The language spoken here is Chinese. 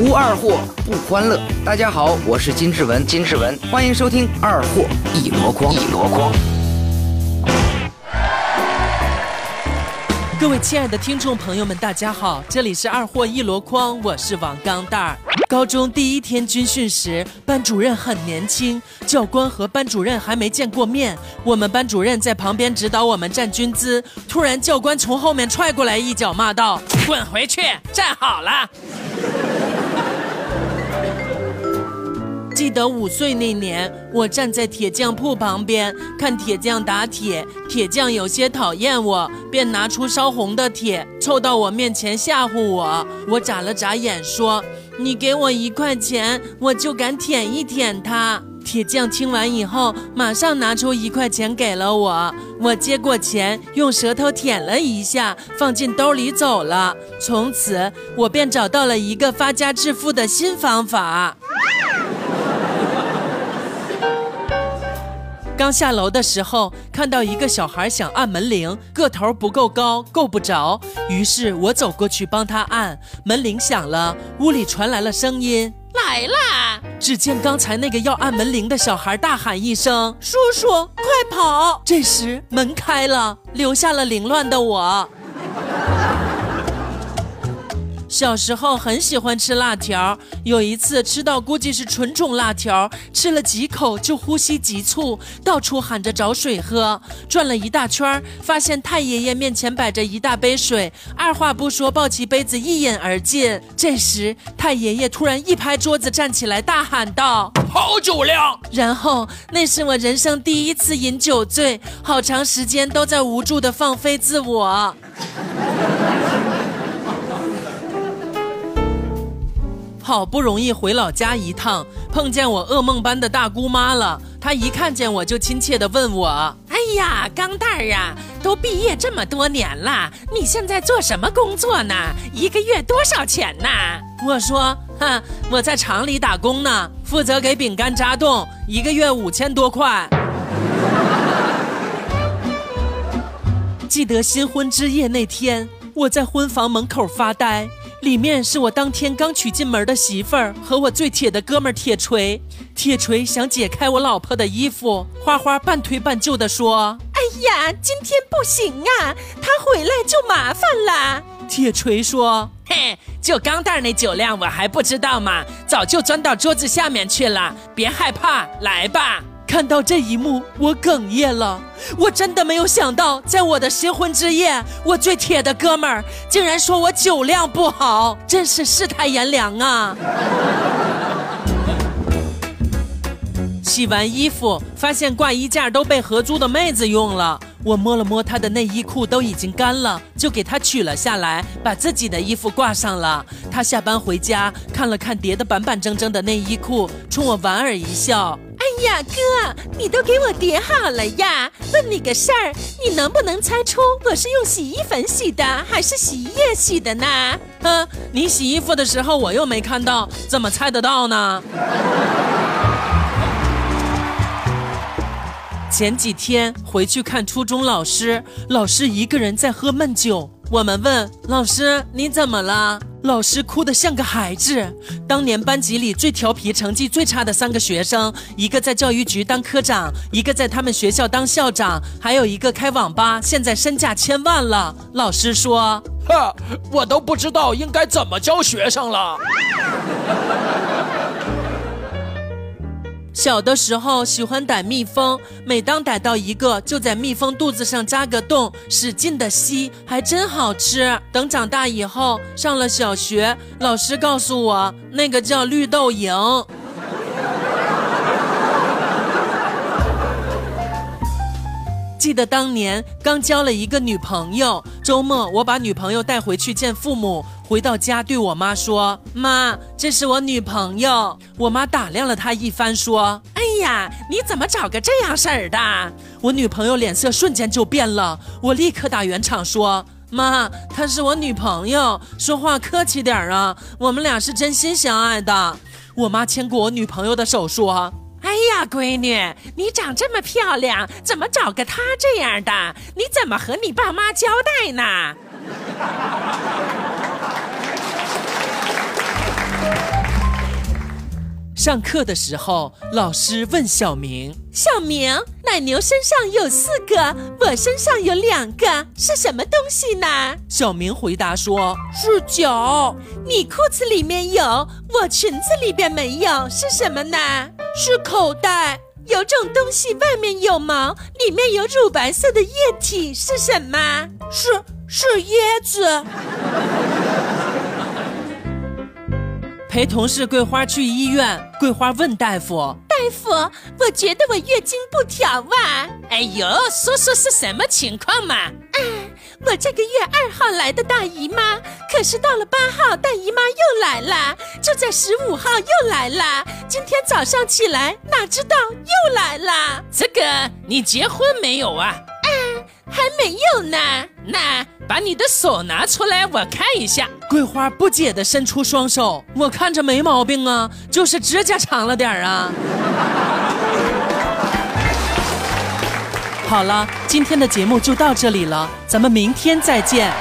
无二货不欢乐。大家好，我是金志文，金志文，欢迎收听二货一箩筐，一箩筐。各位亲爱的听众朋友们，大家好，这里是二货一箩筐，我是王钢蛋儿。高中第一天军训时，班主任很年轻，教官和班主任还没见过面。我们班主任在旁边指导我们站军姿，突然教官从后面踹过来，一脚骂道：“滚回去，站好了。”记得五岁那年，我站在铁匠铺旁边看铁匠打铁，铁匠有些讨厌我，便拿出烧红的铁凑到我面前吓唬我。我眨了眨眼说：“你给我一块钱，我就敢舔一舔它。”铁匠听完以后，马上拿出一块钱给了我。我接过钱，用舌头舔了一下，放进兜里走了。从此，我便找到了一个发家致富的新方法。刚下楼的时候，看到一个小孩想按门铃，个头不够高，够不着。于是我走过去帮他按，门铃响了，屋里传来了声音：“来啦！”只见刚才那个要按门铃的小孩大喊一声：“叔叔，快跑！”这时门开了，留下了凌乱的我。小时候很喜欢吃辣条，有一次吃到估计是纯种辣条，吃了几口就呼吸急促，到处喊着找水喝，转了一大圈，发现太爷爷面前摆着一大杯水，二话不说抱起杯子一饮而尽。这时太爷爷突然一拍桌子站起来大喊道：“好酒量！”然后那是我人生第一次饮酒醉，好长时间都在无助的放飞自我。好不容易回老家一趟，碰见我噩梦般的大姑妈了。她一看见我就亲切地问我：“哎呀，钢蛋儿啊，都毕业这么多年了，你现在做什么工作呢？一个月多少钱呢？”我说：“哼，我在厂里打工呢，负责给饼干扎洞，一个月五千多块。”记得新婚之夜那天，我在婚房门口发呆。里面是我当天刚娶进门的媳妇儿和我最铁的哥们儿铁锤。铁锤想解开我老婆的衣服，花花半推半就的说：“哎呀，今天不行啊，他回来就麻烦了。”铁锤说：“嘿，就钢蛋那酒量，我还不知道吗？早就钻到桌子下面去了。别害怕，来吧。”看到这一幕，我哽咽了。我真的没有想到，在我的新婚之夜，我最铁的哥们儿竟然说我酒量不好，真是世态炎凉啊！洗完衣服，发现挂衣架都被合租的妹子用了。我摸了摸她的内衣裤，都已经干了，就给她取了下来，把自己的衣服挂上了。她下班回家，看了看叠得板板正正的内衣裤，冲我莞尔一笑。呀，哥，你都给我叠好了呀！问你个事儿，你能不能猜出我是用洗衣粉洗的，还是洗衣液洗的呢？哼，你洗衣服的时候我又没看到，怎么猜得到呢？前几天回去看初中老师，老师一个人在喝闷酒。我们问老师你怎么了？老师哭得像个孩子。当年班级里最调皮、成绩最差的三个学生，一个在教育局当科长，一个在他们学校当校长，还有一个开网吧，现在身价千万了。老师说：“哈，我都不知道应该怎么教学生了。”小的时候喜欢逮蜜蜂，每当逮到一个，就在蜜蜂肚子上扎个洞，使劲的吸，还真好吃。等长大以后，上了小学，老师告诉我，那个叫绿豆蝇。记得当年刚交了一个女朋友，周末我把女朋友带回去见父母。回到家，对我妈说：“妈，这是我女朋友。”我妈打量了她一番，说：“哎呀，你怎么找个这样式儿的？”我女朋友脸色瞬间就变了。我立刻打圆场说：“妈，她是我女朋友，说话客气点啊，我们俩是真心相爱的。”我妈牵过我女朋友的手说：“哎呀，闺女，你长这么漂亮，怎么找个他这样的？你怎么和你爸妈交代呢？”上课的时候，老师问小明小明，奶牛身上有四个，我身上有两个，是什么东西呢？小明回答说：“是脚。”你裤子里面有，我裙子里边没有，是什么呢？是口袋。有种东西外面有毛，里面有乳白色的液体，是什么？是是椰子。陪同事桂花去医院，桂花问大夫：“大夫，我觉得我月经不调啊。”哎呦，说说是什么情况嘛？啊，我这个月二号来的大姨妈，可是到了八号大姨妈又来了，就在十五号又来了。今天早上起来，哪知道又来了。这个你结婚没有啊？还没有呢。那把你的手拿出来，我看一下。桂花不解地伸出双手，我看着没毛病啊，就是指甲长了点儿啊。好了，今天的节目就到这里了，咱们明天再见。